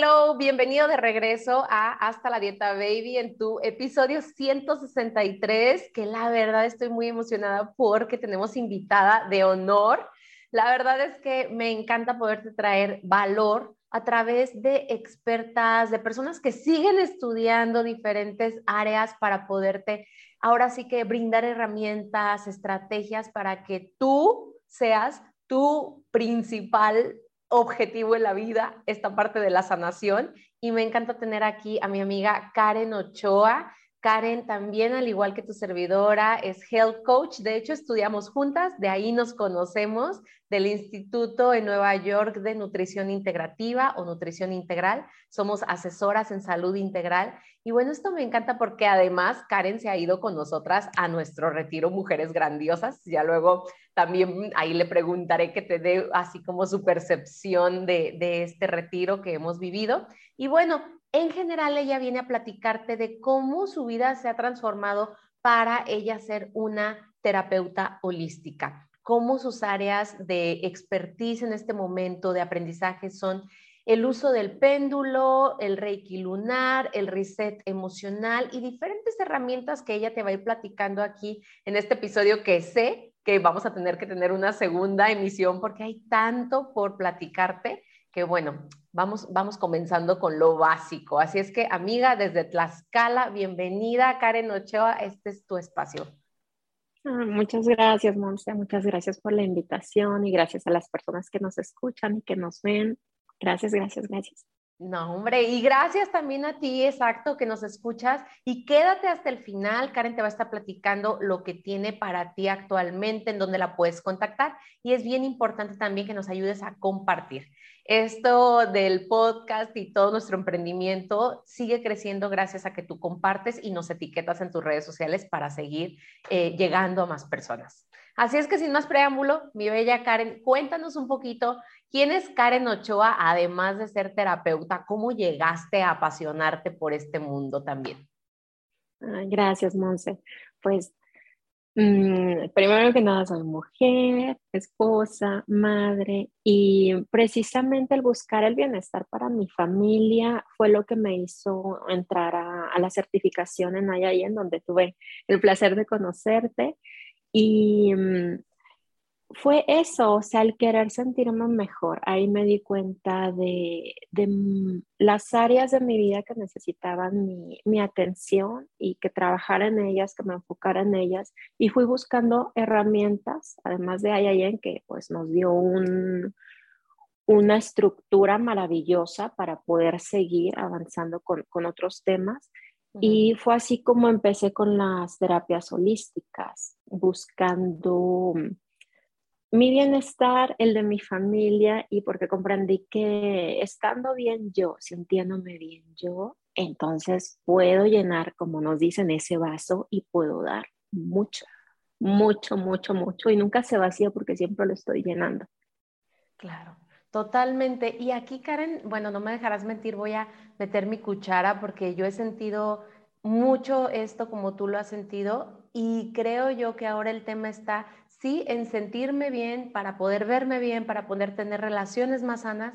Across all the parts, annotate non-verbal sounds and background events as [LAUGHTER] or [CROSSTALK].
Hello, bienvenido de regreso a Hasta la Dieta Baby en tu episodio 163, que la verdad estoy muy emocionada porque tenemos invitada de honor. La verdad es que me encanta poderte traer valor a través de expertas, de personas que siguen estudiando diferentes áreas para poderte ahora sí que brindar herramientas, estrategias para que tú seas tu principal objetivo en la vida, esta parte de la sanación. Y me encanta tener aquí a mi amiga Karen Ochoa. Karen también, al igual que tu servidora, es health coach. De hecho, estudiamos juntas, de ahí nos conocemos, del Instituto en Nueva York de Nutrición Integrativa o Nutrición Integral. Somos asesoras en salud integral. Y bueno, esto me encanta porque además Karen se ha ido con nosotras a nuestro retiro Mujeres Grandiosas. Ya luego también ahí le preguntaré que te dé así como su percepción de, de este retiro que hemos vivido. Y bueno, en general ella viene a platicarte de cómo su vida se ha transformado para ella ser una terapeuta holística, cómo sus áreas de expertise en este momento de aprendizaje son el uso del péndulo, el reiki lunar, el reset emocional y diferentes herramientas que ella te va a ir platicando aquí en este episodio que sé que vamos a tener que tener una segunda emisión porque hay tanto por platicarte bueno, vamos, vamos comenzando con lo básico. Así es que, amiga, desde Tlaxcala, bienvenida, Karen Ochoa, este es tu espacio. Ah, muchas gracias, Monse, muchas gracias por la invitación y gracias a las personas que nos escuchan y que nos ven. Gracias, gracias, gracias. No, hombre, y gracias también a ti, exacto, que nos escuchas y quédate hasta el final. Karen te va a estar platicando lo que tiene para ti actualmente, en dónde la puedes contactar y es bien importante también que nos ayudes a compartir. Esto del podcast y todo nuestro emprendimiento sigue creciendo gracias a que tú compartes y nos etiquetas en tus redes sociales para seguir eh, llegando a más personas. Así es que sin más preámbulo, mi bella Karen, cuéntanos un poquito quién es Karen Ochoa, además de ser terapeuta, cómo llegaste a apasionarte por este mundo también. Gracias, Monse. Pues Mm, primero que nada, soy mujer, esposa, madre y precisamente el buscar el bienestar para mi familia fue lo que me hizo entrar a, la certificación en en donde tuve el placer de conocerte. Y mm, fue eso, o sea, el querer sentirme mejor. Ahí me di cuenta de, de las áreas de mi vida que necesitaban mi, mi, atención y que trabajara en ellas, que me enfocara en ellas. Y fui buscando herramientas, además de IIN, que pues nos dio un, una estructura maravillosa para poder seguir avanzando con, con otros temas. Y fue así como empecé con las terapias holísticas, buscando mi bienestar, el de mi familia y porque comprendí que estando bien yo, sintiéndome bien yo, entonces puedo llenar, como nos dicen, ese vaso y puedo dar mucho, mucho, mucho, mucho y nunca se vacía porque siempre lo estoy llenando. Claro. Totalmente. Y aquí, Karen, bueno, no me dejarás mentir, voy a meter mi cuchara porque yo he sentido mucho esto como tú lo has sentido y creo yo que ahora el tema está sí, en sentirme bien, para poder verme bien, para poder tener relaciones más sanas.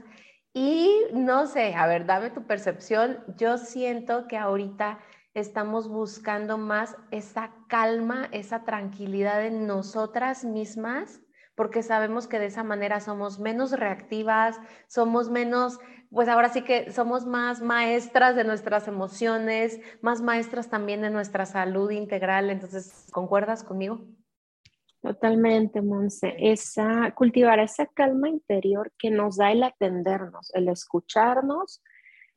Y no sé, a ver, dame tu percepción. Yo siento que ahorita estamos buscando más esa calma, esa tranquilidad en nosotras mismas, porque sabemos que de esa manera somos menos reactivas, somos menos, pues ahora sí que somos más maestras de nuestras emociones, más maestras también de nuestra salud integral. Entonces, ¿concuerdas conmigo? Totalmente, Monse. Esa, cultivar esa calma interior que nos da el atendernos, el escucharnos,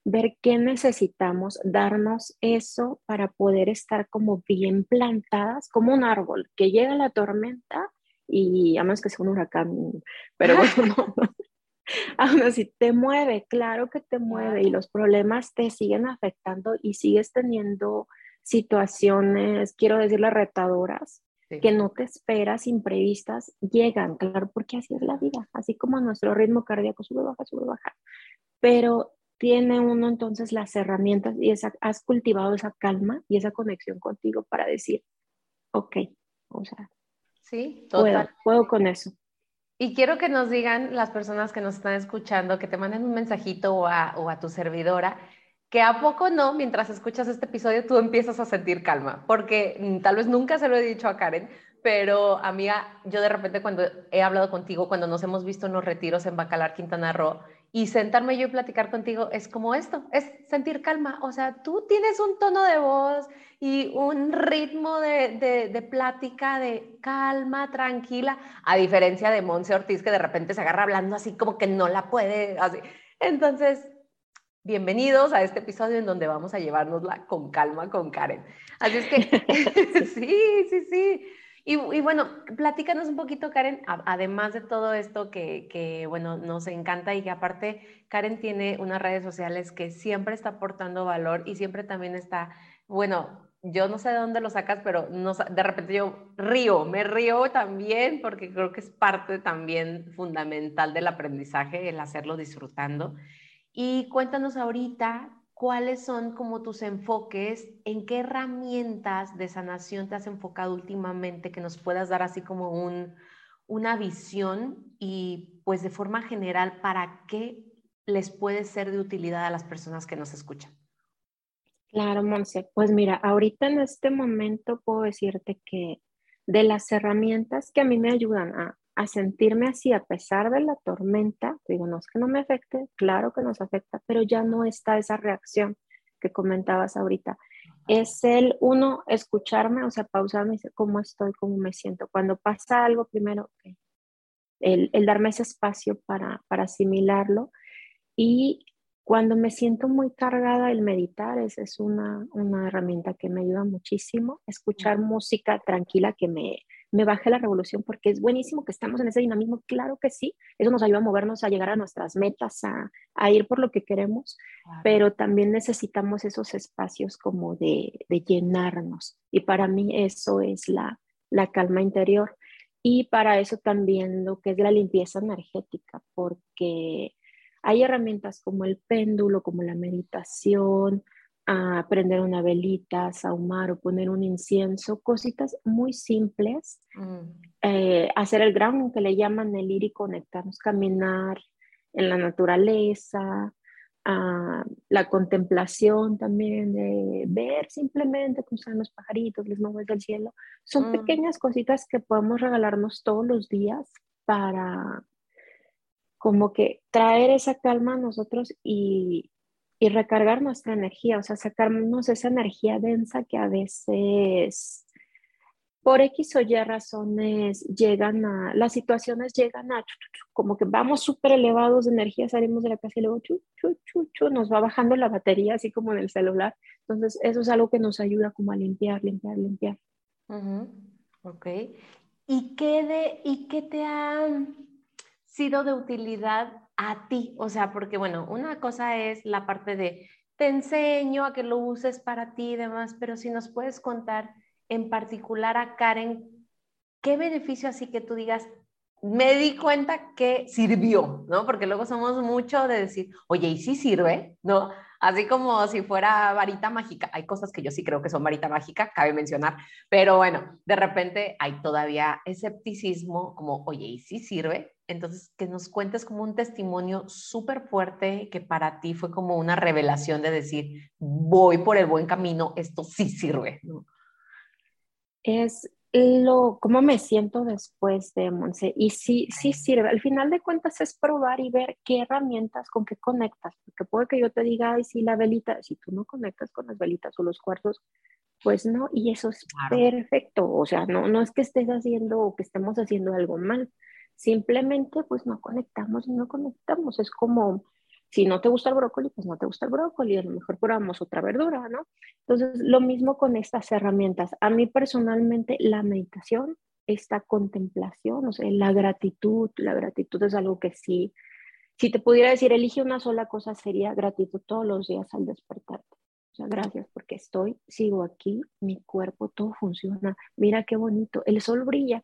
ver qué necesitamos, darnos eso para poder estar como bien plantadas, como un árbol, que llega la tormenta y a menos que sea un huracán, pero [LAUGHS] bueno, [LAUGHS] aún así te mueve, claro que te mueve y los problemas te siguen afectando y sigues teniendo situaciones, quiero decirle, retadoras, que no te esperas, imprevistas, llegan, claro, porque así es la vida, así como nuestro ritmo cardíaco sube, baja, sube, baja. Pero tiene uno entonces las herramientas y esa, has cultivado esa calma y esa conexión contigo para decir, ok, o sea, sí, puedo, puedo con eso. Y quiero que nos digan las personas que nos están escuchando, que te manden un mensajito o a, o a tu servidora, que a poco no, mientras escuchas este episodio, tú empiezas a sentir calma, porque mm, tal vez nunca se lo he dicho a Karen, pero amiga, yo de repente cuando he hablado contigo, cuando nos hemos visto en los retiros en Bacalar, Quintana Roo, y sentarme yo y platicar contigo es como esto, es sentir calma. O sea, tú tienes un tono de voz y un ritmo de, de, plática de calma, tranquila, a diferencia de Monse Ortiz que de repente se agarra hablando así como que no la puede, así. Entonces, bienvenidos a este episodio en donde vamos a llevárnosla con calma con Karen. Así es que, [LAUGHS] [LAUGHS] sí, sí, sí. Y, bueno, platícanos un poquito, Karen, además de todo esto que, que, bueno, nos encanta y que aparte Karen tiene unas redes sociales que siempre está aportando valor y siempre también está, bueno, yo no sé de dónde lo sacas, pero no, de repente yo río, me río también porque creo que es parte también fundamental del aprendizaje, el hacerlo disfrutando. Y cuéntanos ahorita ¿cuáles son como tus enfoques? ¿En qué herramientas de sanación te has enfocado últimamente que nos puedas dar así como un, una visión y pues de forma general para qué les puede ser de utilidad a las personas que nos escuchan? Claro, Monse. Pues mira, ahorita en este momento puedo decirte que de las herramientas que a mí me ayudan a a sentirme así a pesar de la tormenta, digo, no es que no me afecte, claro que nos afecta, pero ya no está esa reacción que comentabas ahorita. Es el uno, escucharme, o sea, pausarme y decir cómo estoy, cómo me siento. Cuando pasa algo, primero, el, el, darme ese espacio para, para asimilarlo. Y cuando me siento muy cargada, el meditar es, es una, una herramienta que me ayuda muchísimo. Escuchar música tranquila que me, me baje la revolución porque es buenísimo que estamos en ese dinamismo, claro que sí, eso nos ayuda a movernos, a llegar a nuestras metas, a, a ir por lo que queremos, pero también necesitamos esos espacios como de, de, llenarnos y para mí eso es la, la calma interior y para eso también lo que es la limpieza energética, porque hay herramientas como el péndulo, como la meditación, a prender una velita, sahumar o poner un incienso, cositas muy simples. Mm. Eh, hacer el grounding que le llaman el ir y conectarnos, caminar en la naturaleza, la contemplación también, de ver simplemente cómo están los pajaritos, las nubes del cielo. Son mm. pequeñas cositas que podemos regalarnos todos los días para como que traer esa calma a nosotros y, y recargar nuestra energía, o sea, sacarnos esa energía densa que a veces por X o Y razones llegan a, las situaciones llegan a, como que vamos súper elevados de energía, salimos de la casa y luego chu, chu, chu, nos va bajando la batería, así como en el celular. Entonces, eso es algo que nos ayuda como a limpiar, limpiar, limpiar. Ok. ¿Y qué, de, ¿Y qué te ha sido de utilidad a ti, o sea, porque bueno, una cosa es la parte de te enseño a que lo uses para ti y demás, pero si nos puedes contar en particular a Karen, ¿qué beneficio así que tú digas, me di cuenta que sirvió, ¿no? Porque luego somos mucho de decir, oye, ¿y si sirve? ¿No? Así como si fuera varita mágica. Hay cosas que yo sí creo que son varita mágica, cabe mencionar, pero bueno, de repente hay todavía escepticismo como, oye, ¿y si sirve? Entonces, que nos cuentes como un testimonio súper fuerte que para ti fue como una revelación de decir, voy por el buen camino, esto sí sirve. Es lo, cómo me siento después de Monse. Y sí, sí sirve. Al final de cuentas es probar y ver qué herramientas, con qué conectas. Porque puede que yo te diga, ay, sí, la velita, si tú no conectas con las velitas o los cuartos, pues no, y eso es perfecto. O sea, no, no es que estés haciendo o que estemos haciendo algo mal Simplemente pues no conectamos y no conectamos. Es como si no te gusta el brócoli, pues no te gusta el brócoli, a lo mejor probamos otra verdura, ¿no? Entonces, lo mismo con estas herramientas. A mí personalmente la meditación, esta contemplación, o sea, la gratitud, la gratitud es algo que sí si te pudiera decir, elige una sola cosa, sería gratitud todos los días al despertarte. O sea, gracias porque estoy, sigo aquí, mi cuerpo, todo funciona. Mira qué bonito, el sol brilla.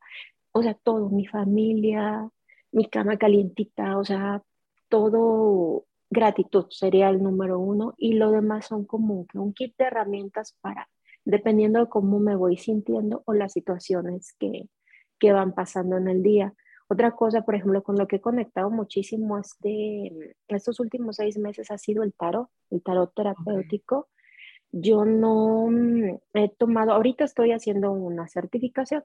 O sea, todo, mi familia, mi cama calientita, o sea, todo gratitud sería el número uno y lo demás son como un kit de herramientas para, dependiendo de cómo me voy sintiendo o las situaciones que, que van pasando en el día. Otra cosa, por ejemplo, con lo que he conectado muchísimo este, estos últimos seis meses ha sido el tarot, el tarot terapéutico. Yo no mm, he tomado, ahorita estoy haciendo una certificación,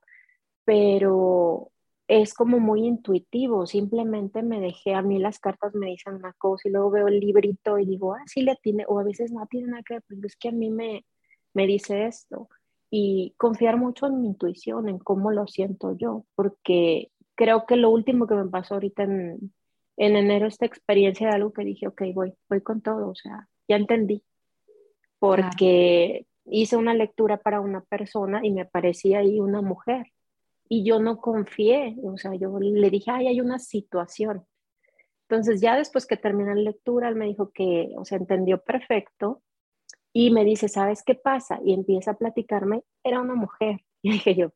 pero es como muy intuitivo, simplemente me dejé, a mí las cartas me dicen una cosa y luego veo el librito y digo, ah, sí le tiene, o a veces no tiene nada que ver, pero es que a mí me, me dice esto. Y confiar mucho en mi intuición, en cómo lo siento yo, porque creo que lo último que me pasó ahorita en, enero, esta experiencia de algo que dije, ok, voy, voy con todo, o sea, ya entendí, porque hice una lectura para una persona y me aparecía ahí una mujer y yo no confié, o sea, yo le dije, ay, hay una situación. Entonces ya después que terminé la lectura, él me dijo que, o sea, entendió perfecto y me dice, ¿sabes qué pasa? Y empieza a platicarme, era una mujer. [LAUGHS] Y dije yo,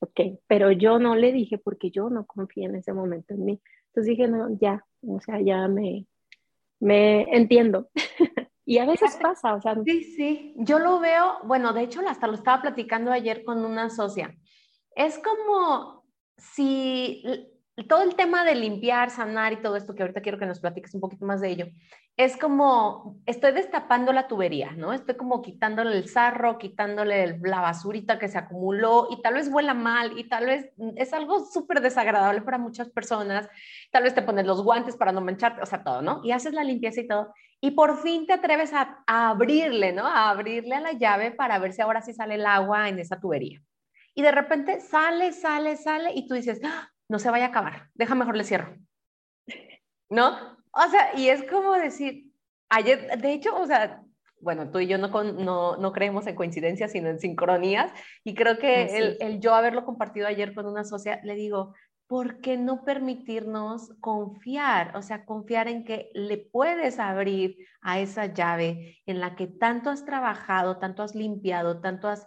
ok, pero yo no le dije porque yo no confié en ese momento en mí. Entonces dije, no, ya, o sea, ya me, me entiendo. [LAUGHS] y a veces pasa, o sea. Sí, sí, yo lo veo, bueno, de hecho hasta lo estaba platicando ayer con una socia. Es como si todo el tema de limpiar, sanar y todo esto, que ahorita quiero que nos platiques un poquito más de ello, es como, estoy destapando la tubería, ¿no? Estoy como quitándole el sarro, quitándole la basurita que se acumuló y tal vez huela mal y tal vez es algo súper desagradable para muchas personas. Tal vez te pones los guantes para no mancharte, o sea, todo, ¿no? Y haces la limpieza y todo. Y por fin te atreves a, a abrirle, ¿no? A abrirle a la llave para ver si ahora sí sale el agua en esa tubería. Y de repente sale, sale, sale y tú dices, ¡Ah! no se vaya a acabar, deja mejor le cierro. ¿No? O sea, y es como decir, ayer, de hecho, o sea, bueno, tú y yo no, no, no creemos en coincidencias, sino en sincronías, y creo que el, el, yo haberlo compartido ayer con una socia, le digo, ¿por qué no permitirnos confiar? O sea, confiar en que le puedes abrir a esa llave en la que tanto has trabajado, tanto has limpiado, tanto has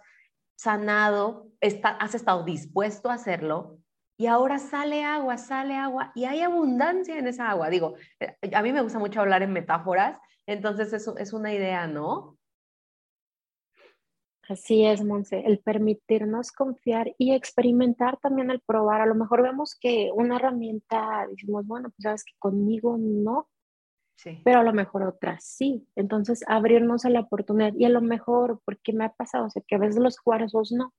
sanado, está, has estado dispuesto a hacerlo, y ahora sale agua, sale agua y hay abundancia en esa agua. Digo, eh, a mí me gusta mucho hablar en metáforas, entonces eso es una idea, ¿no? Así es, Monse, el permitirnos confiar y experimentar también el probar. A lo mejor vemos que una herramienta, decimos, bueno, pues sabes que conmigo no, sí. pero a lo mejor otra sí. Entonces, abrirnos a la oportunidad y a lo mejor, porque me ha pasado, o sea, que a veces los cuarzos no,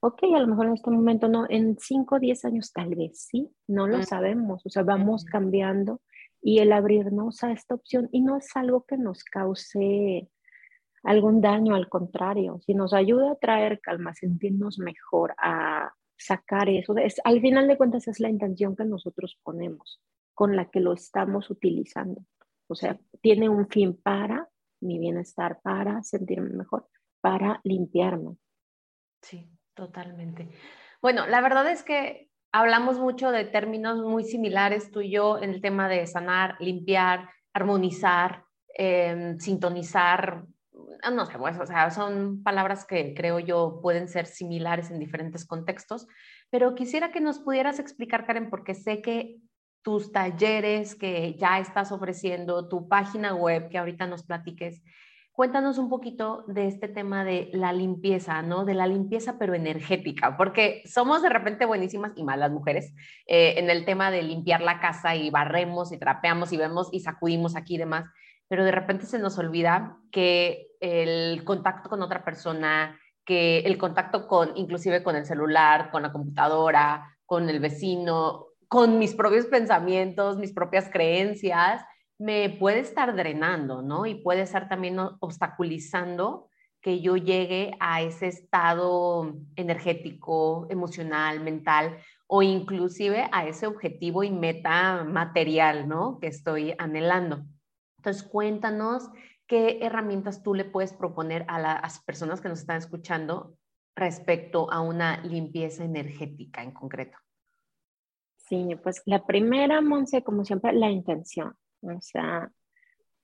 ok, a lo mejor en este momento no, en 5 o 10 años tal vez sí, no lo sabemos, o sea, vamos cambiando y el abrirnos a esta opción y no es algo que nos cause algún daño, al contrario, si nos ayuda a traer calma, a sentirnos mejor, a sacar eso, es, al final de cuentas es la intención que nosotros ponemos, con la que lo estamos utilizando. O sea, tiene un fin para mi bienestar, para sentirme mejor, para limpiarme. Sí. Totalmente. Bueno, la verdad es que hablamos mucho de términos muy similares tú y yo en el tema de sanar, limpiar, armonizar, em, sintonizar. Ah, no sé, pues, o sea, son palabras que creo yo pueden ser similares en diferentes contextos, pero quisiera que nos pudieras explicar, Karen, porque sé que tus talleres que ya estás ofreciendo, tu página web que ahorita nos platiques, Cuéntanos un poquito de este tema de la limpieza, ¿no? De la limpieza pero energética, porque somos de repente buenísimas y malas mujeres eh, en el tema de limpiar la casa y barremos y trapeamos y vemos y sacudimos aquí y demás, pero de repente se nos olvida que el contacto con otra persona, que el contacto con, inclusive con el celular, con la computadora, con el vecino, con mis propios pensamientos, mis propias creencias, me puede estar drenando, ¿no? Y puede estar también obstaculizando que yo llegue a ese estado energético, emocional, mental o inclusive a ese objetivo y meta material, ¿no? Que estoy anhelando. Entonces, cuéntanos qué herramientas tú le puedes proponer a las personas que nos están escuchando respecto a una limpieza energética en concreto. Sí, pues la primera, Monse, como siempre, la intención. O sea,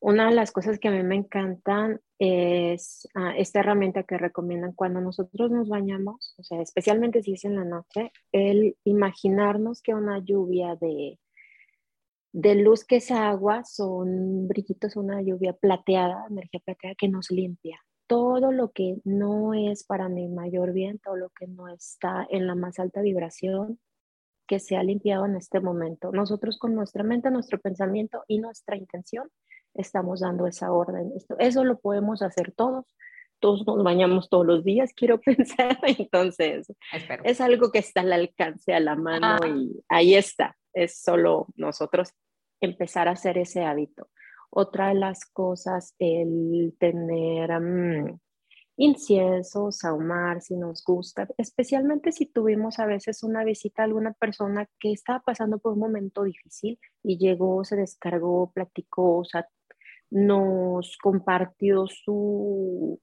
una de las cosas que a mí me encantan es ah, esta herramienta que recomiendan cuando nosotros nos bañamos, o sea, especialmente si es en la noche, el imaginarnos que una lluvia de, de luz que es agua son brillitos, una lluvia plateada, energía plateada que nos limpia. Todo lo que no es para mi mayor bien, todo lo que no está en la más alta vibración, que se ha limpiado en este momento. Nosotros con nuestra mente, nuestro pensamiento y nuestra intención estamos dando esa orden. eso lo podemos hacer todos. Todos nos bañamos todos los días, [LAUGHS] quiero pensar. Entonces, es algo que está al alcance, a la mano ah. y ahí está. Es solo nosotros empezar a hacer ese hábito. Otra de las cosas, el tener mm, incienso, saumar, si nos gusta, especialmente si tuvimos a veces una visita a alguna persona que estaba pasando por un momento difícil y llegó, se descargó, platicó, o sea, nos compartió su,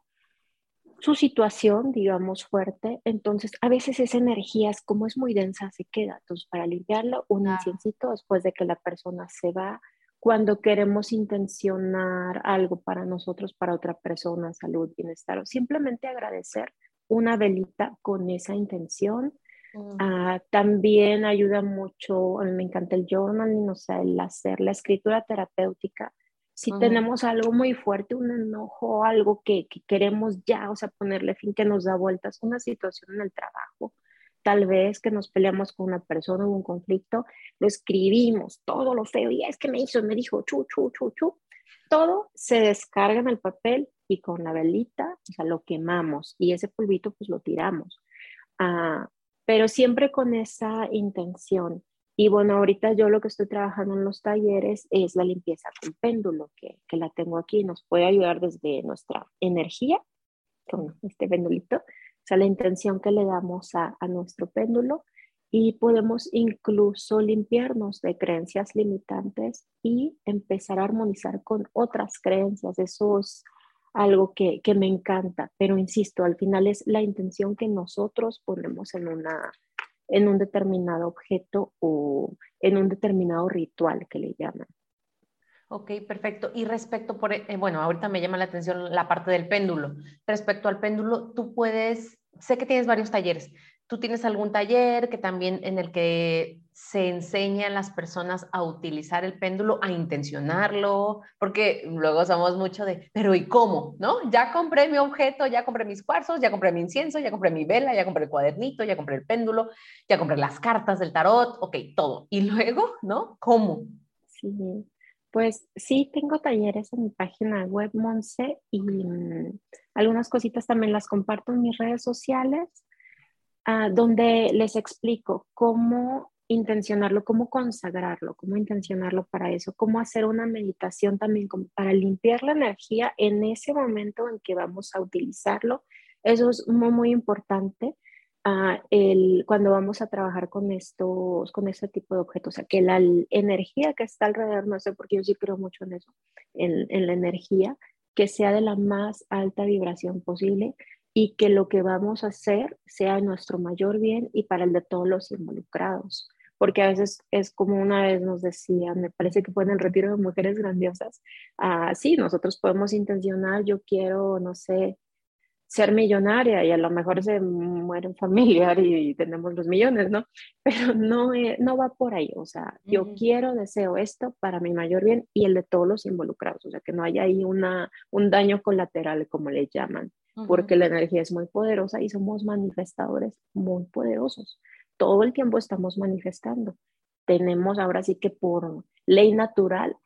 su situación, digamos, fuerte. Entonces, a veces esa energía, es, como es muy densa, se queda. Entonces, para limpiarlo, un inciencito después de que la persona se va, cuando queremos intencionar algo para nosotros, para otra persona, salud, bienestar, o simplemente agradecer una velita con esa intención. Ah, también ayuda mucho, a mí me encanta el journaling, o sea, el hacer la escritura terapéutica. Si tenemos algo muy fuerte, un enojo, algo que, que, queremos ya, o sea, ponerle fin que nos da vueltas, una situación en el trabajo, tal vez que nos peleamos con una persona, hubo un conflicto, lo escribimos, todo lo feo, y es que me hizo, me dijo, chu, chu, chu, chu, todo se descarga en el papel y con la velita, o sea, lo quemamos y ese polvito pues lo tiramos. Ah, pero siempre con esa intención. Y bueno, ahorita yo lo que estoy trabajando en los talleres es la limpieza con péndulo, que, que la tengo aquí, nos puede ayudar desde nuestra energía, con este péndulito, sea, la intención que le damos a, nuestro péndulo y podemos incluso limpiarnos de creencias limitantes y empezar a armonizar con otras creencias. Eso es algo que, me encanta, pero insisto, al final es la intención que nosotros ponemos en, una, en un determinado objeto o en un determinado ritual que le llaman. Ok, perfecto. Y respecto, por, eh, bueno, ahorita me llama la atención la parte del péndulo. Respecto al péndulo, tú puedes sé que tienes varios talleres. ¿Tú tienes algún taller que también en el que se enseña a las personas a utilizar el péndulo, a intencionarlo? Porque luego somos mucho de, pero ¿y cómo? ¿No? Ya compré mi objeto, ya compré mis cuarzos, ya compré mi incienso, ya compré mi vela, ya compré el cuadernito, ya compré el péndulo, ya compré las cartas del tarot, ok, todo. Y luego, ¿no? ¿Cómo? Sí, pues sí, tengo talleres en mi página web, Monse, y mm, algunas cositas también las comparto en mis redes sociales, ah, donde les explico cómo intencionarlo, cómo consagrarlo, cómo intencionarlo para eso, cómo hacer una meditación también para limpiar la energía en ese momento en que vamos a utilizarlo. Eso es muy, muy importante el, cuando vamos a trabajar con estos, con este tipo de objetos, o sea, que la energía que está alrededor, sé, porque yo sí creo mucho en eso, en, en la energía, que sea de la más alta vibración posible y que lo que vamos a hacer sea nuestro mayor bien y para el de todos los involucrados. Porque a veces es como una vez nos decían, me parece que fue en el retiro de mujeres grandiosas, ah, sí, nosotros podemos intencionar, yo quiero, no sé, ser millonaria y a lo mejor se muere un familiar y tenemos los millones, ¿no? [LAUGHS] Pero no, eh, no va por ahí, o sea, yo quiero, deseo esto para mi mayor bien y el de todos los involucrados, o sea, que no haya ahí una, un daño colateral, como le llaman, porque la energía es muy poderosa y somos manifestadores muy poderosos. Todo el tiempo estamos manifestando. Tenemos ahora sí que por ley natural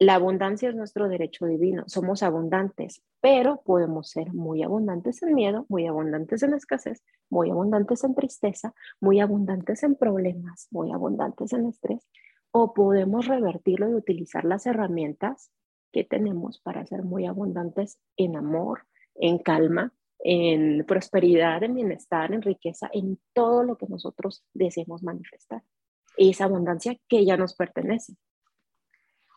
la abundancia es nuestro derecho divino, somos abundantes, pero podemos ser muy abundantes en miedo, muy abundantes en escasez, muy abundantes en tristeza, muy abundantes en problemas, muy abundantes en estrés, o podemos revertirlo y utilizar las herramientas que tenemos para ser muy abundantes en amor, en calma, en prosperidad, en bienestar, en riqueza, en todo lo que nosotros deseemos manifestar. Esa abundancia que ya nos pertenece.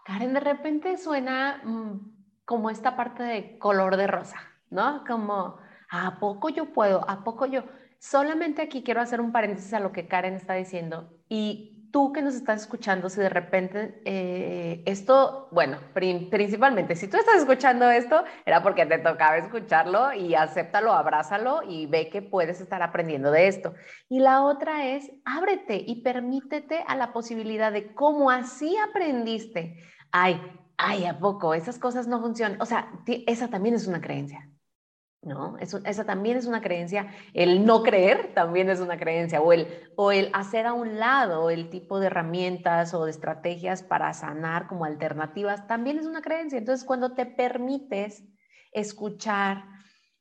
Karen, de repente suena mm, como esta parte de color de rosa, ¿no? Como, ¿a poco yo puedo? ¿A poco yo? Solamente aquí quiero hacer un paréntesis a lo que Karen está diciendo y tú que nos estás escuchando, si de repente eh, esto, bueno, principalmente, si tú estás escuchando esto, era porque te tocaba escucharlo y acéptalo, abrázalo y ve que puedes estar aprendiendo de esto. Y la otra es, ábrete y permítete a la posibilidad de cómo así aprendiste. Ay, ay, ¿a poco? Esas cosas no funcionan. O sea, esa también es una creencia. ¿No? Eso, esa también es una creencia. El no creer también es una creencia. O el, o el hacer a un lado el tipo de herramientas o de estrategias para sanar como alternativas también es una creencia. Entonces, cuando te permites escuchar,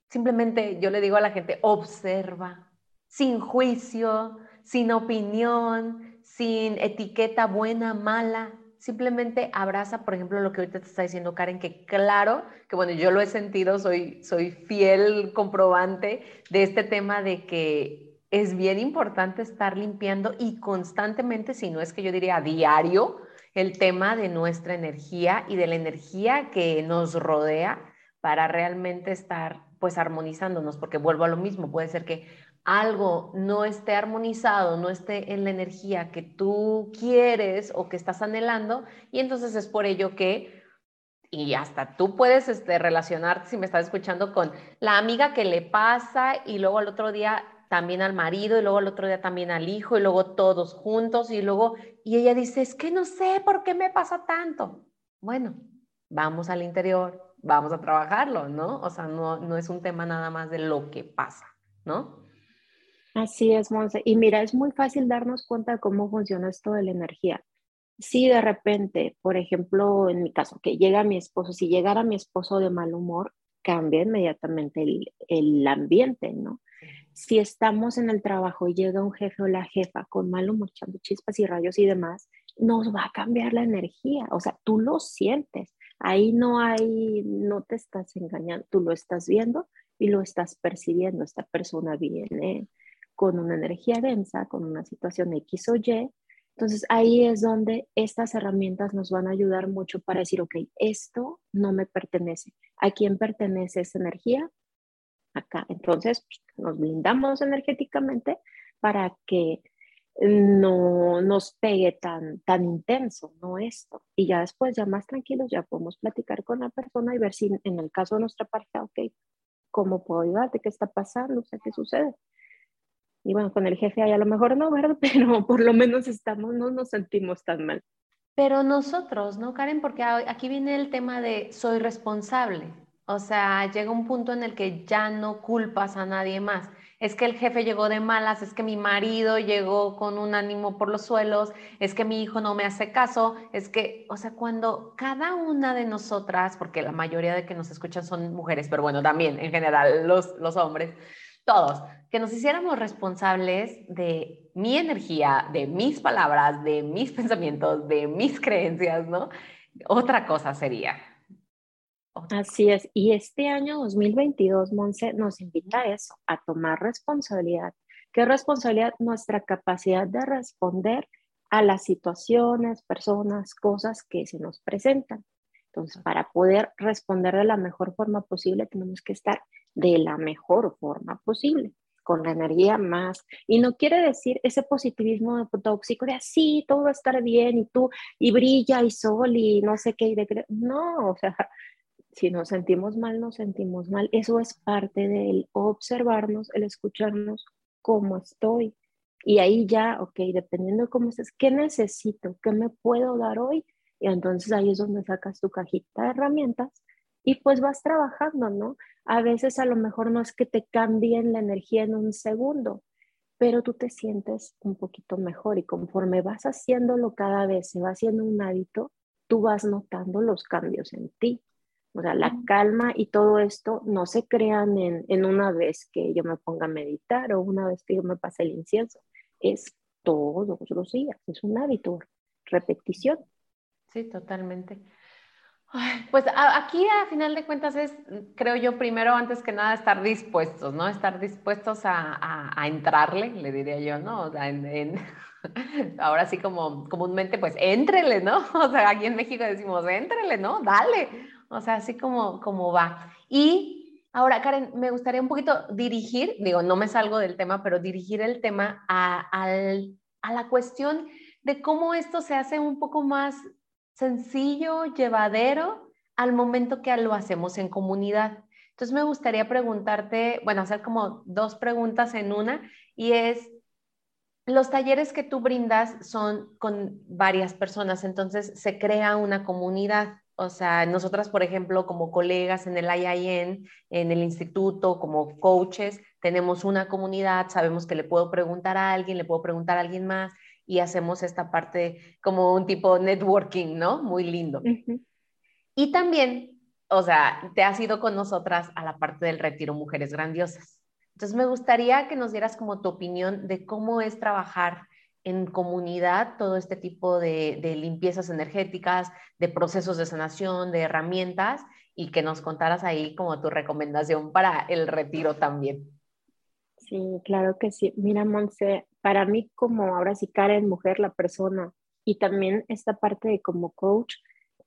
simplemente yo le digo a la gente, observa, sin juicio, sin opinión, sin etiqueta buena, mala, simplemente abraza, por ejemplo, lo que ahorita te está diciendo Karen, que claro, que bueno, yo lo he sentido, soy, soy fiel comprobante de este tema de que es bien importante estar limpiando y constantemente, si no es que yo diría a diario, el tema de nuestra energía y de la energía que nos rodea para realmente estar pues armonizándonos, porque vuelvo a lo mismo, puede ser que algo no esté armonizado, no esté en la energía que tú quieres o que estás anhelando, y entonces es por ello que, y hasta tú puedes este, relacionarte, si me estás escuchando, con la amiga que le pasa y luego al otro día también al marido y luego al otro día también al hijo y luego todos juntos y luego, y ella dice, es que no sé por qué me pasa tanto. Bueno, vamos al interior, vamos a trabajarlo, ¿no? O sea, no, no es un tema nada más de lo que pasa, ¿no? Así es, Monse. Y mira, es muy fácil darnos cuenta de cómo funciona esto de la energía. Si de repente, por ejemplo, en mi caso, que llega mi esposo, si llegara mi esposo de mal humor, cambia inmediatamente el, el ambiente, ¿no? Si estamos en el trabajo y llega un jefe o la jefa con mal humor, echando chispas y rayos y demás, nos va a cambiar la energía. O sea, tú lo sientes. Ahí no hay, no te estás engañando, tú lo estás viendo y lo estás percibiendo. Esta persona viene con una energía densa, con una situación X o Y. Entonces ahí es donde estas herramientas nos van a ayudar mucho para decir, ok, esto no me pertenece. ¿A quién pertenece esa energía? Acá. Entonces nos blindamos energéticamente para que no nos pegue tan, tan intenso, no esto. Y ya después, ya más tranquilos, ya podemos platicar con la persona y ver si en el caso de nuestra pareja, ok, ¿cómo puedo ayudarte? ¿Qué está pasando? O sea, ¿qué sucede? Y bueno, con el jefe ahí a lo mejor no, ¿verdad? [LAUGHS] Pero por lo menos estamos, no nos sentimos tan mal. Pero nosotros, ¿no, Karen? Porque aquí viene el tema de soy responsable. O sea, llega un punto en el que ya no culpas a nadie más. Es que el jefe llegó de malas, es que mi marido llegó con un ánimo por los suelos, es que mi hijo no me hace caso, es que, o sea, cuando cada una de nosotras, porque la mayoría de que nos escuchan son mujeres, pero bueno, también en general los, los hombres, todos, que nos hiciéramos responsables de mi energía, de mis palabras, de mis [LAUGHS] pensamientos, de mis creencias, ¿no? Otra cosa sería. Así es. Y este año 2022, Monse, nos invita a eso, a tomar responsabilidad. ¿Qué responsabilidad? Nuestra capacidad de responder a las situaciones, personas, cosas que se nos presentan. Entonces, para poder responder de la mejor forma posible, tenemos que estar de la mejor forma posible, con la energía más. Y no quiere decir ese positivismo tóxico de así, todo va a estar bien y tú, y brilla y sol y no sé qué. Y de... No, o sea, [LAUGHS] si nos sentimos mal, nos sentimos mal. Eso es parte del observarnos, el escucharnos cómo estoy. Y ahí ya, ok, dependiendo de cómo estés, ¿qué necesito? ¿Qué me puedo dar hoy? Y entonces ahí es donde sacas tu cajita de herramientas y pues vas trabajando, ¿no? A veces a lo mejor no es que te cambien la energía en un segundo, pero tú te sientes un poquito mejor y conforme vas haciéndolo cada vez, se va haciendo un hábito, tú vas notando los cambios en ti. O sea, la calma y todo esto no se crean en, en una vez que yo me ponga a meditar o una vez que yo me pase el incienso. Es todos los días, es un hábito, repetición. Sí, totalmente. Pues aquí a final de cuentas es, creo yo, primero, antes que nada, estar dispuestos, ¿no? Estar dispuestos a, entrarle, le diría yo, ¿no? O sea, [LAUGHS] ahora sí como comúnmente, pues, éntrele, ¿no? [LAUGHS] O sea, aquí en México decimos, éntrele, ¿no? Dale. O sea, así como, como va. Y ahora, Karen, me gustaría un poquito dirigir, digo, no me salgo del tema, pero dirigir el tema a, a la cuestión de cómo esto se hace un poco más sencillo, llevadero al momento que lo hacemos en comunidad. Entonces me gustaría preguntarte, bueno, hacer como dos preguntas en una y es, los talleres que tú brindas son con varias personas, entonces se crea una comunidad. O sea, nosotras, por ejemplo, como colegas en el IIN, en el instituto, como coaches, tenemos una comunidad, sabemos que le puedo preguntar a alguien, le puedo preguntar a alguien más y hacemos esta parte como un tipo networking, ¿no? Muy lindo. Y también, o sea, te has ido con nosotras a la parte del retiro Mujeres Grandiosas. Entonces, me gustaría que nos dieras como tu opinión de cómo es trabajar en comunidad todo este tipo de, limpiezas energéticas, de procesos de sanación, de herramientas y que nos contaras ahí como tu recomendación para el retiro también. Sí, claro que sí. Mira, Monse, para mí como ahora sí Karen, mujer, la persona y también esta parte de como coach,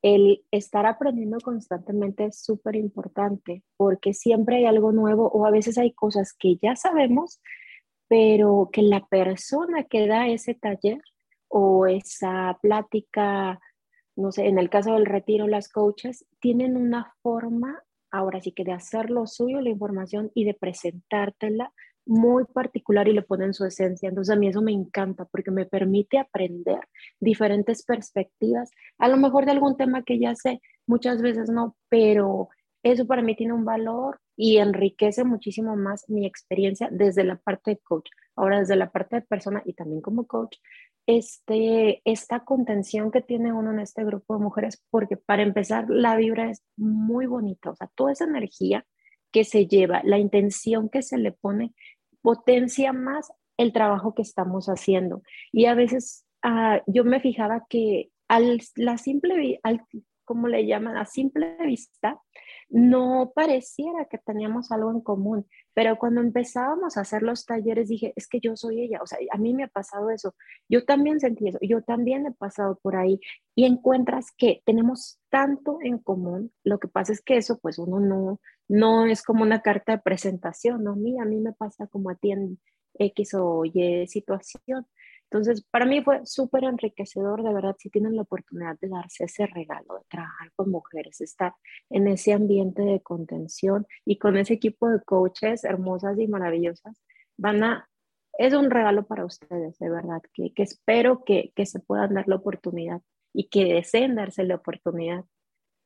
el estar aprendiendo constantemente es súper importante porque siempre hay algo nuevo o a veces hay cosas que ya sabemos, pero que la persona que da ese taller o esa plática, no sé, en el caso del retiro, las coaches tienen una forma, ahora sí que de hacer lo suyo, la información y de presentártela muy particular y le ponen su esencia. Entonces a mí eso me encanta porque me permite aprender diferentes perspectivas, a lo mejor de algún tema que ya sé, muchas veces no, pero eso para mí tiene un valor y enriquece muchísimo más mi experiencia desde la parte de coach. Ahora, desde la parte de persona y también como coach, este, esta contención que tiene uno en este grupo de mujeres, porque para empezar, la vibra es muy bonita, o sea, toda esa energía que se lleva, la intención que se le pone, potencia más el trabajo que estamos haciendo. Y a veces ah, yo me fijaba que al, la simple, al, como le llaman, a simple vista, no pareciera que teníamos algo en común, pero cuando empezábamos a hacer los talleres dije, es que yo soy ella, o sea, a mí me ha pasado eso, yo también sentí eso, yo también he pasado por ahí y encuentras que tenemos tanto en común, lo que pasa es que eso pues uno no, no es como una carta de presentación, no, mí, a mí me pasa como a ti en X o Y situación, entonces, para mí fue súper enriquecedor, de verdad, si tienen la oportunidad de darse ese regalo, de trabajar con mujeres, estar en ese ambiente de contención y con ese equipo de coaches hermosas y maravillosas, van a, es un regalo para ustedes, de verdad, que, que espero que, que se puedan dar la oportunidad y que deseen darse la oportunidad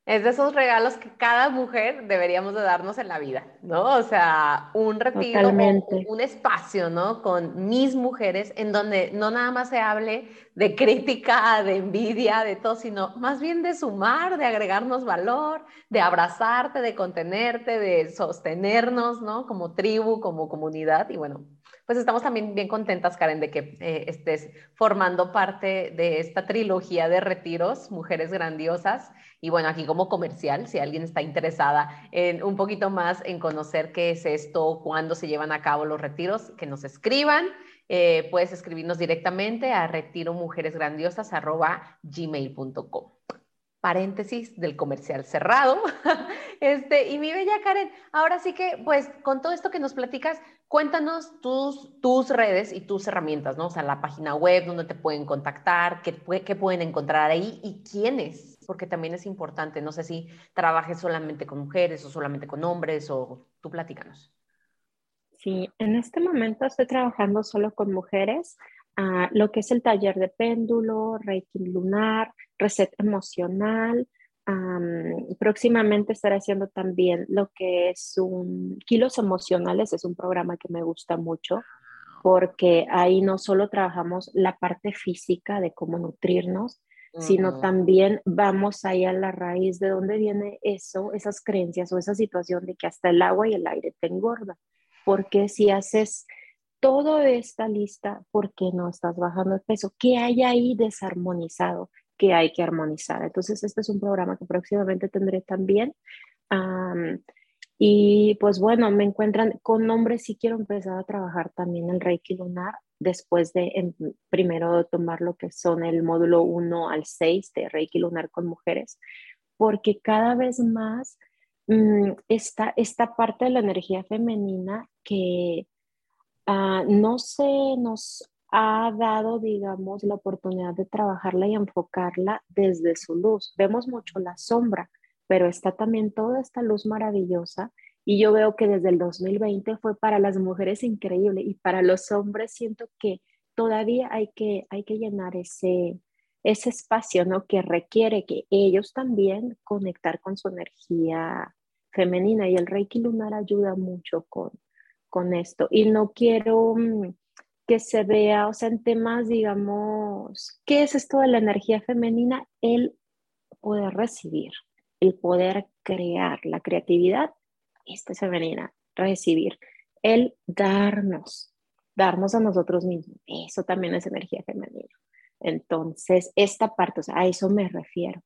es de esos regalos que cada mujer deberíamos de darnos en la vida, ¿no? O sea, un retiro, un espacio, ¿no? Con mis mujeres en donde no nada más se hable de crítica, de envidia, de todo, sino más bien de sumar, de agregarnos valor, de abrazarte, de contenerte, de sostenernos, ¿no? Como tribu, como comunidad y bueno, pues estamos también bien contentas, Karen, de que eh, estés formando parte de esta trilogía de retiros, Mujeres Grandiosas. Y bueno, aquí como comercial, si alguien está interesada en un poquito más en conocer qué es esto, cuándo se llevan a cabo los retiros, que nos escriban. Eh, puedes escribirnos directamente a retiromujeresgrandiosas.gmail.com paréntesis del comercial cerrado. [LAUGHS] Este, y mi bella Karen, ahora sí que, pues, con todo esto que nos platicas, cuéntanos tus, redes y tus herramientas, ¿no? O sea, la página web, donde te pueden contactar, qué, pueden encontrar ahí y quiénes, porque también es importante. No sé si trabajes solamente con mujeres o solamente con hombres, o tú platícanos. Sí, en este momento estoy trabajando solo con mujeres lo que es el taller de péndulo, Reiki lunar, reset emocional. Próximamente estaré haciendo también lo que es un kilos emocionales, es un programa que me gusta mucho porque ahí no solo trabajamos la parte física de cómo nutrirnos, sino también vamos ahí a la raíz de dónde viene eso, esas creencias o esa situación de que hasta el agua y el aire te engordan. Porque si haces todo esta lista, ¿por qué no estás bajando el peso? ¿Qué hay ahí desarmonizado que hay que armonizar? Entonces, este es un programa que próximamente tendré también. y pues bueno, me encuentran con nombres, sí quiero empezar a trabajar también el Reiki Lunar después de em, primero tomar lo que son el módulo 1 al 6 de Reiki Lunar con mujeres, porque cada vez más mm, está esta parte de la energía femenina que Ah, no se nos ha dado, digamos, la oportunidad de trabajarla y enfocarla desde su luz. Vemos mucho la sombra, pero está también toda esta luz maravillosa y yo veo que desde el 2020 fue para las mujeres increíble y para los hombres siento que todavía hay que, hay que llenar ese, ese espacio, ¿no? Que requiere que ellos también conectar con su energía femenina y el Reiki lunar ayuda mucho con, con esto. Y no quiero mm, que se vea, o sea, en temas, digamos, ¿qué es esto de la energía femenina? El poder recibir, el poder crear, la creatividad, esta es femenina, recibir, el darnos, darnos a nosotros mismos, eso también es energía femenina. Entonces, esta parte, o sea, a eso me refiero.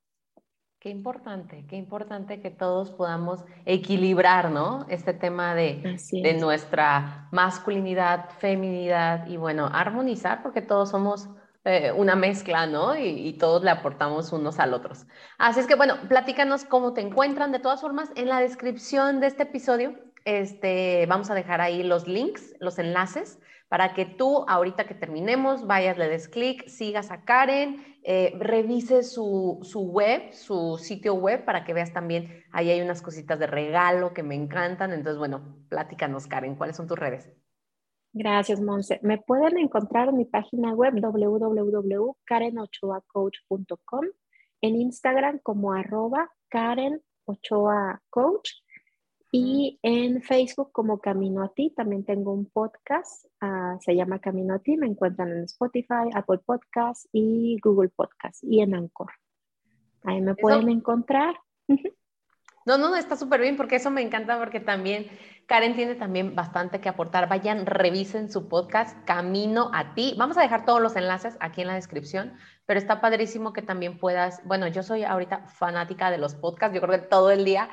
Qué importante, qué importante que todos podamos equilibrar, ¿no? Este tema de, de nuestra masculinidad, feminidad y bueno, armonizar porque todos somos eh, una mezcla, ¿no? Y, y, todos le aportamos unos al otros. Así es que bueno, platícanos cómo te encuentran. De todas formas, en la descripción de este episodio, este, vamos a dejar ahí los links, los enlaces para que tú, ahorita que terminemos, vayas, le des clic, sigas a Karen, eh, revises su, web, su sitio web, para que veas también, ahí hay unas cositas de regalo que me encantan. Entonces, bueno, pláticanos, Karen, ¿cuáles son tus redes? Gracias, Monse. Me pueden encontrar en mi página web www.karenochoacoach.com, en Instagram como arroba Karen Coach y en Facebook como Camino a ti, también tengo un podcast, ah, se llama Camino a ti, me encuentran en Spotify, Apple Podcast y Google Podcast y en Anchor. Ahí me pueden encontrar. No, no, está súper bien porque eso me encanta porque también Karen tiene también bastante que aportar. Vayan, revisen su podcast Camino a ti. Vamos a dejar todos los enlaces aquí en la descripción, pero está padrísimo que también puedas, bueno, yo soy ahorita fanática de los podcasts, yo creo que todo el día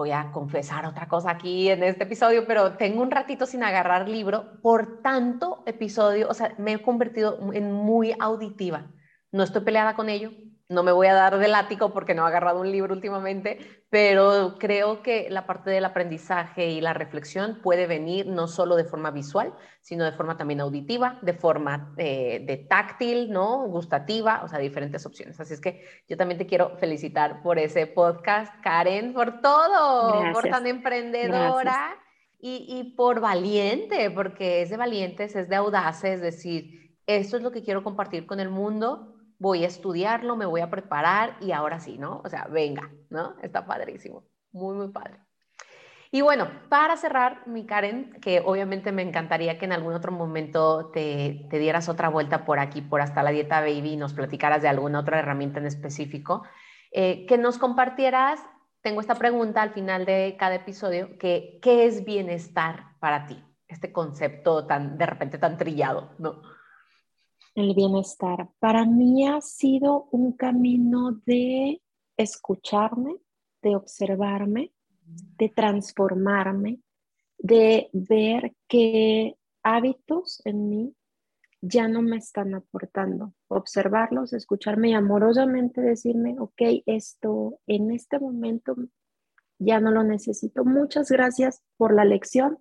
voy a confesar otra cosa aquí en este episodio, pero tengo un ratito sin agarrar libro por tanto episodio, o sea, me he convertido en muy auditiva. No estoy peleada con ello, no me voy a dar de látigo porque no he agarrado un libro últimamente, pero creo que la parte del aprendizaje y la reflexión puede venir no solo de forma visual, sino de forma también auditiva, de forma eh, de táctil, ¿no? Gustativa, o sea, diferentes opciones. Así es que yo también te quiero felicitar por ese podcast, Karen, por todo, por tan emprendedora y, y por valiente, porque es de valientes, es de audaces, es decir, esto es lo que quiero compartir con el mundo voy a estudiarlo, me voy a preparar y ahora sí, ¿no? O sea, venga, ¿no? Está padrísimo, muy, muy padre. Y bueno, para cerrar, mi Karen, que obviamente me encantaría que en algún otro momento te, dieras otra vuelta por aquí, por hasta la dieta baby, y nos platicaras de alguna otra herramienta en específico, eh, que nos compartieras, tengo esta pregunta al final de cada episodio, que ¿qué es bienestar para ti? Este concepto tan, de repente tan trillado, ¿no? El bienestar. Para mí ha sido un camino de escucharme, de observarme, de transformarme, de ver qué hábitos en mí ya no me están aportando. Observarlos, escucharme y amorosamente decirme, ok, esto en este momento ya no lo necesito. Muchas gracias por la lección.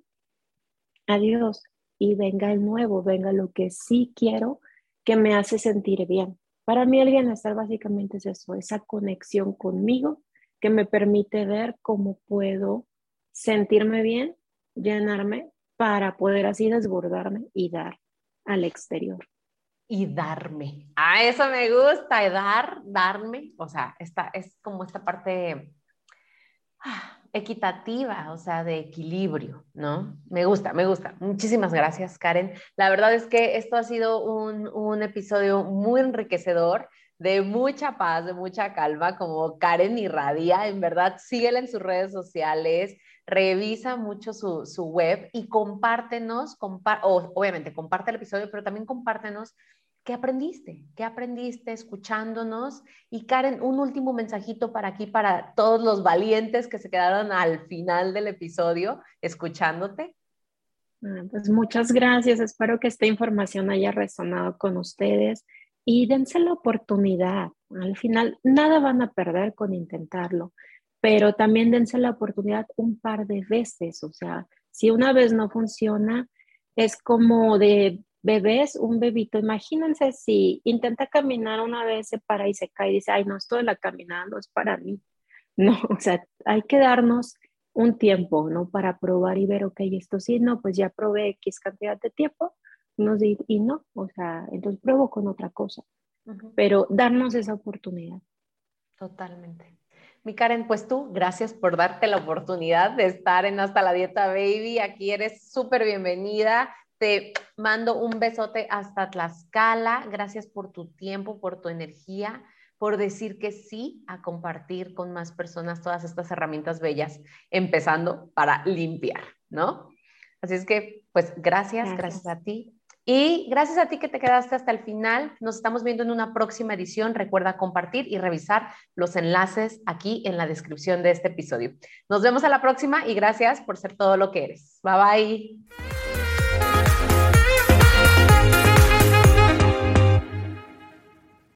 Adiós. Y venga el nuevo, venga lo que sí quiero que me hace sentir bien. Para mí el bienestar básicamente es eso, esa conexión conmigo que me permite ver cómo puedo sentirme bien, llenarme para poder así desbordarme y dar al exterior. Y darme. A eso me gusta, dar, darme. O sea, esta, es como esta parte ah, equitativa, o sea, de equilibrio, ¿no? Me gusta, me gusta. Muchísimas gracias, Karen. La verdad es que esto ha sido un, un episodio muy enriquecedor, de mucha paz, de mucha calma, como Karen irradia. En verdad, síguela en sus redes sociales, revisa mucho su, su web y compártenos, obviamente comparte el episodio, pero también compártenos ¿Qué aprendiste? ¿Qué aprendiste escuchándonos? Y Karen, un último mensajito para aquí, para todos los valientes que se quedaron al final del episodio escuchándote. Ah, pues muchas gracias. Espero que esta información haya resonado con ustedes y dense la oportunidad. Al final, nada van a perder con intentarlo, pero también dense la oportunidad un par de veces. O sea, si una vez no funciona, es como de bebés, un bebito, imagínense si intenta caminar una vez, se para y se cae y dice, ay, no, esto de la caminada no es para mí. [LAUGHS] No, o sea, hay que darnos un tiempo, ¿no? Para probar y ver, ok, esto sí, no, pues ya probé X cantidad de tiempo, nos y no, o sea, entonces pruebo con otra cosa, pero darnos esa oportunidad. Totalmente. Mi Karen, pues tú, gracias por darte la oportunidad de estar en Hasta la Dieta Baby. Aquí eres súper bienvenida. Te mando un besote hasta Tlaxcala. Gracias por tu tiempo, por tu energía, por decir que sí a compartir con más personas todas estas herramientas bellas, empezando para limpiar, ¿no? Así es que, pues gracias, gracias, a ti. Y gracias a ti que te quedaste hasta el final. Nos estamos viendo en una próxima edición. Recuerda compartir y revisar los enlaces aquí en la descripción de este episodio. Nos vemos a la próxima y gracias por ser todo lo que eres. Bye bye.